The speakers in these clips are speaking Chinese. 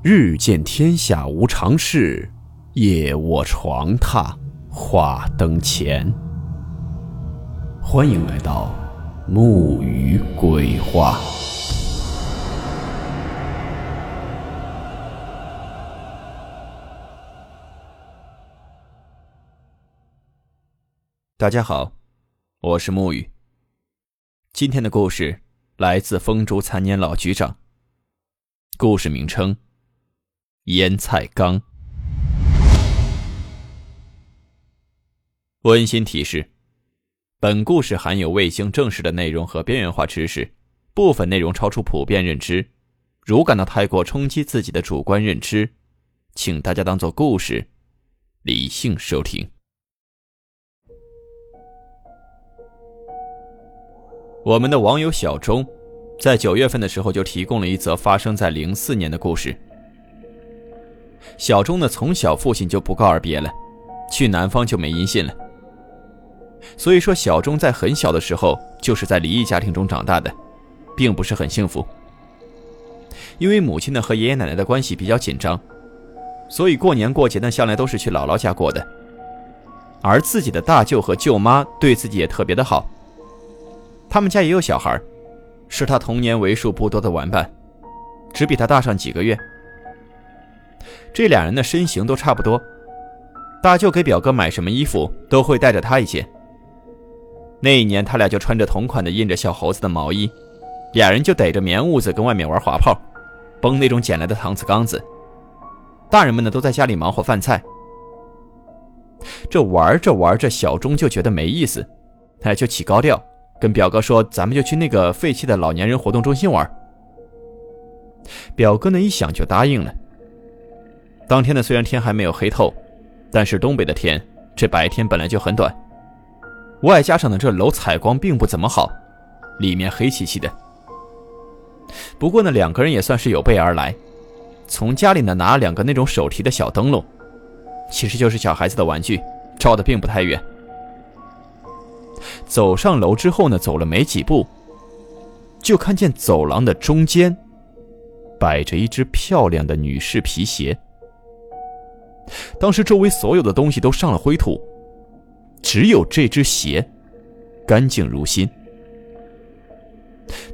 日见天下无常事，夜卧床榻话灯前。欢迎来到木鱼鬼话。大家好，我是木鱼。今天的故事来自风烛残年老局长。故事名称。腌菜缸。温馨提示：本故事含有未经证实的内容和边缘化知识，部分内容超出普遍认知。如感到太过冲击自己的主观认知，请大家当做故事，理性收听。我们的网友小钟，在九月份的时候就提供了一则发生在零四年的故事。小钟呢，从小父亲就不告而别了，去南方就没音信了。所以说，小钟在很小的时候就是在离异家庭中长大的，并不是很幸福。因为母亲呢和爷爷奶奶的关系比较紧张，所以过年过节呢向来都是去姥姥家过的。而自己的大舅和舅妈对自己也特别的好，他们家也有小孩，是他童年为数不多的玩伴，只比他大上几个月。这俩人的身形都差不多，大舅给表哥买什么衣服都会带着他一件。那一年，他俩就穿着同款的印着小猴子的毛衣，俩人就逮着棉屋子跟外面玩滑炮，崩那种捡来的搪瓷缸子。大人们呢都在家里忙活饭菜。这玩着玩着，小钟就觉得没意思，他就起高调跟表哥说：“咱们就去那个废弃的老年人活动中心玩。”表哥呢一想就答应了。当天呢，虽然天还没有黑透，但是东北的天这白天本来就很短，外加上呢这楼采光并不怎么好，里面黑漆漆的。不过呢，两个人也算是有备而来，从家里呢拿两个那种手提的小灯笼，其实就是小孩子的玩具，照的并不太远。走上楼之后呢，走了没几步，就看见走廊的中间摆着一只漂亮的女士皮鞋。当时周围所有的东西都上了灰土，只有这只鞋干净如新。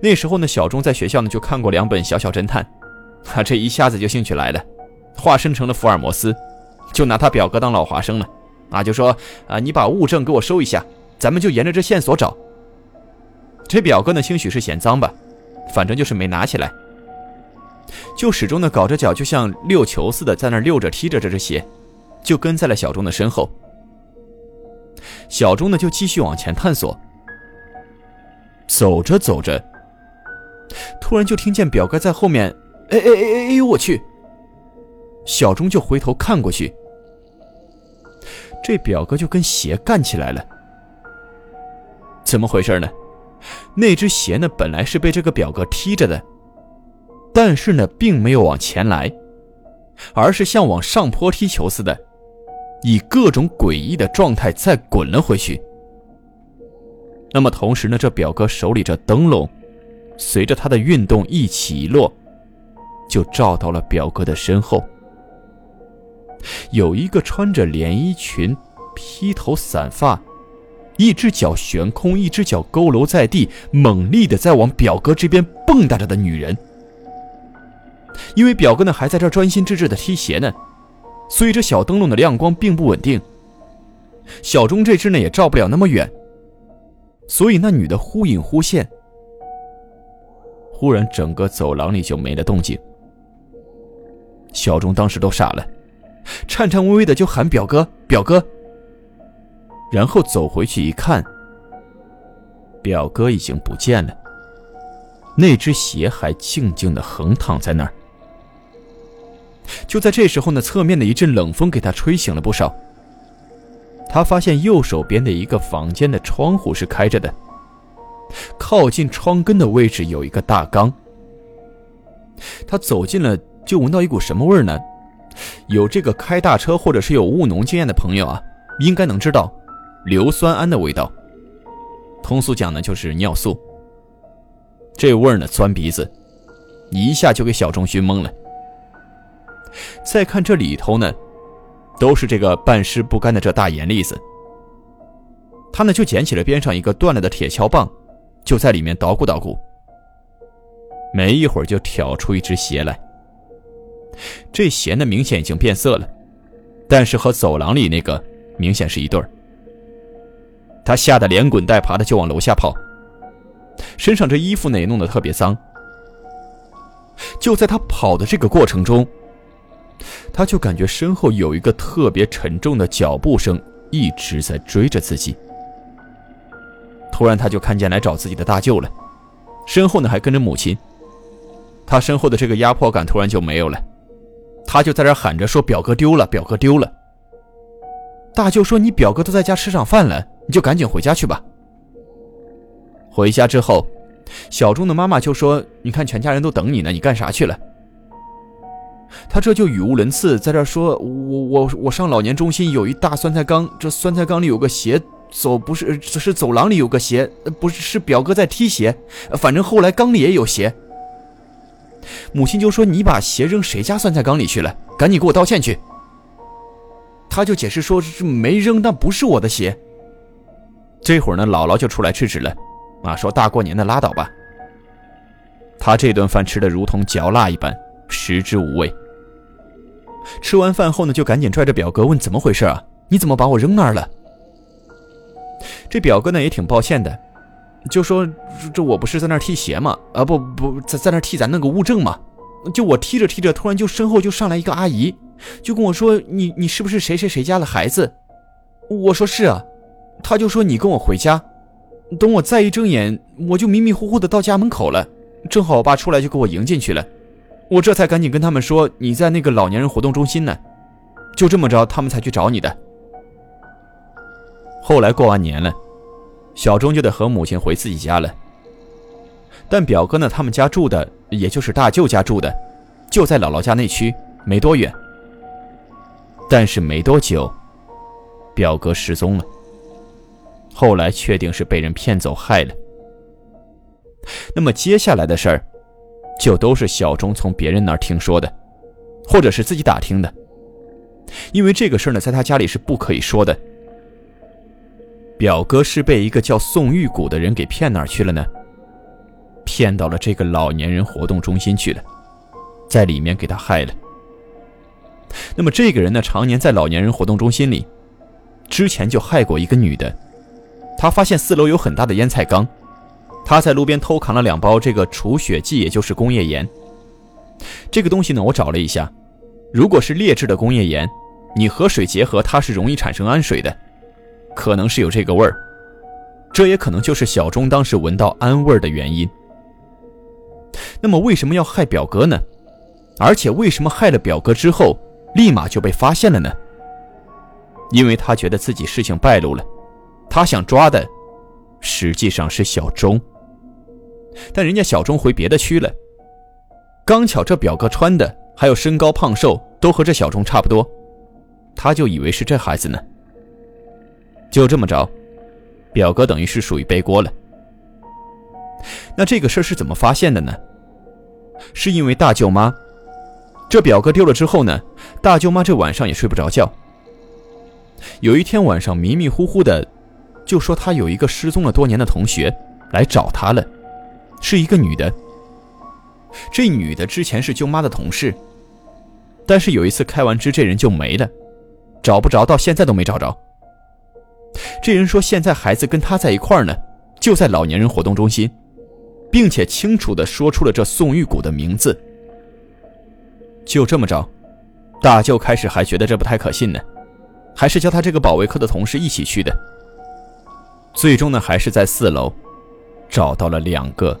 那时候呢，小钟在学校呢就看过两本《小小侦探》，他这一下子就兴趣来了，化身成了福尔摩斯，就拿他表哥当老华生了，啊，就说啊，你把物证给我收一下，咱们就沿着这线索找。这表哥呢，兴许是嫌脏吧，反正就是没拿起来。就始终的搞着脚，就像遛球似的，在那溜着踢着这只鞋，就跟在了小钟的身后。小钟呢，就继续往前探索。走着走着，突然就听见表哥在后面，哎哎哎哎哎呦我去！小钟就回头看过去，这表哥就跟鞋干起来了。怎么回事呢？那只鞋呢，本来是被这个表哥踢着的。但是呢，并没有往前来，而是像往上坡踢球似的，以各种诡异的状态再滚了回去。那么同时呢，这表哥手里这灯笼，随着他的运动一起一落，就照到了表哥的身后。有一个穿着连衣裙、披头散发，一只脚悬空，一只脚佝偻在地，猛力的在往表哥这边蹦跶着的女人。因为表哥呢还在这专心致志的踢鞋呢，所以这小灯笼的亮光并不稳定。小钟这只呢也照不了那么远，所以那女的忽隐忽现。忽然，整个走廊里就没了动静。小钟当时都傻了，颤颤巍巍的就喊表哥，表哥。然后走回去一看，表哥已经不见了，那只鞋还静静的横躺在那儿。就在这时候呢，侧面的一阵冷风给他吹醒了不少。他发现右手边的一个房间的窗户是开着的，靠近窗根的位置有一个大缸。他走近了，就闻到一股什么味儿呢？有这个开大车或者是有务农经验的朋友啊，应该能知道，硫酸铵的味道。通俗讲呢，就是尿素。这味儿呢，钻鼻子，一下就给小钟熏懵了。再看这里头呢，都是这个半湿不干的这大盐粒子。他呢就捡起了边上一个断了的铁锹棒，就在里面捣鼓捣鼓。没一会儿就挑出一只鞋来。这鞋呢明显已经变色了，但是和走廊里那个明显是一对儿。他吓得连滚带爬的就往楼下跑，身上这衣服呢也弄得特别脏。就在他跑的这个过程中，他就感觉身后有一个特别沉重的脚步声一直在追着自己。突然，他就看见来找自己的大舅了，身后呢还跟着母亲。他身后的这个压迫感突然就没有了，他就在这喊着说：“表哥丢了，表哥丢了。”大舅说：“你表哥都在家吃上饭了，你就赶紧回家去吧。”回家之后，小钟的妈妈就说：“你看，全家人都等你呢，你干啥去了？”他这就语无伦次，在这说：“我我我上老年中心有一大酸菜缸，这酸菜缸里有个鞋。”走不是，只是走廊里有个鞋，不是是表哥在踢鞋，反正后来缸里也有鞋。母亲就说：“你把鞋扔谁家酸菜缸里去了？赶紧给我道歉去。”他就解释说：“是没扔，那不是我的鞋。”这会儿呢，姥姥就出来制止了，啊，说大过年的拉倒吧。他这顿饭吃的如同嚼蜡一般，食之无味。吃完饭后呢，就赶紧拽着表哥问：“怎么回事啊？你怎么把我扔那儿了？”这表哥呢也挺抱歉的，就说：“这我不是在那儿踢鞋吗？啊，不不，在在那儿替咱弄个物证嘛。就我踢着踢着，突然就身后就上来一个阿姨，就跟我说：‘你你是不是谁谁谁家的孩子？’我说是啊。他就说：‘你跟我回家。’等我再一睁眼，我就迷迷糊糊的到家门口了，正好我爸出来就给我迎进去了。我这才赶紧跟他们说你在那个老年人活动中心呢。就这么着，他们才去找你的。”后来过完年了，小钟就得和母亲回自己家了。但表哥呢，他们家住的，也就是大舅家住的，就在姥姥家那区，没多远。但是没多久，表哥失踪了。后来确定是被人骗走害了。那么接下来的事儿，就都是小钟从别人那儿听说的，或者是自己打听的。因为这个事儿呢，在他家里是不可以说的。表哥是被一个叫宋玉谷的人给骗哪儿去了呢？骗到了这个老年人活动中心去了，在里面给他害了。那么这个人呢，常年在老年人活动中心里，之前就害过一个女的。他发现四楼有很大的腌菜缸，他在路边偷扛了两包这个除血剂，也就是工业盐。这个东西呢，我找了一下，如果是劣质的工业盐，你和水结合，它是容易产生氨水的。可能是有这个味儿，这也可能就是小钟当时闻到氨味儿的原因。那么为什么要害表哥呢？而且为什么害了表哥之后，立马就被发现了呢？因为他觉得自己事情败露了，他想抓的实际上是小钟。但人家小钟回别的区了，刚巧这表哥穿的还有身高胖瘦都和这小钟差不多，他就以为是这孩子呢。就这么着，表哥等于是属于背锅了。那这个事儿是怎么发现的呢？是因为大舅妈，这表哥丢了之后呢，大舅妈这晚上也睡不着觉。有一天晚上迷迷糊糊的，就说他有一个失踪了多年的同学来找他了，是一个女的。这女的之前是舅妈的同事，但是有一次开完支，这人就没了，找不着，到现在都没找着。这人说：“现在孩子跟他在一块呢，就在老年人活动中心，并且清楚的说出了这宋玉谷的名字。”就这么着，大舅开始还觉得这不太可信呢，还是叫他这个保卫科的同事一起去的。最终呢，还是在四楼找到了两个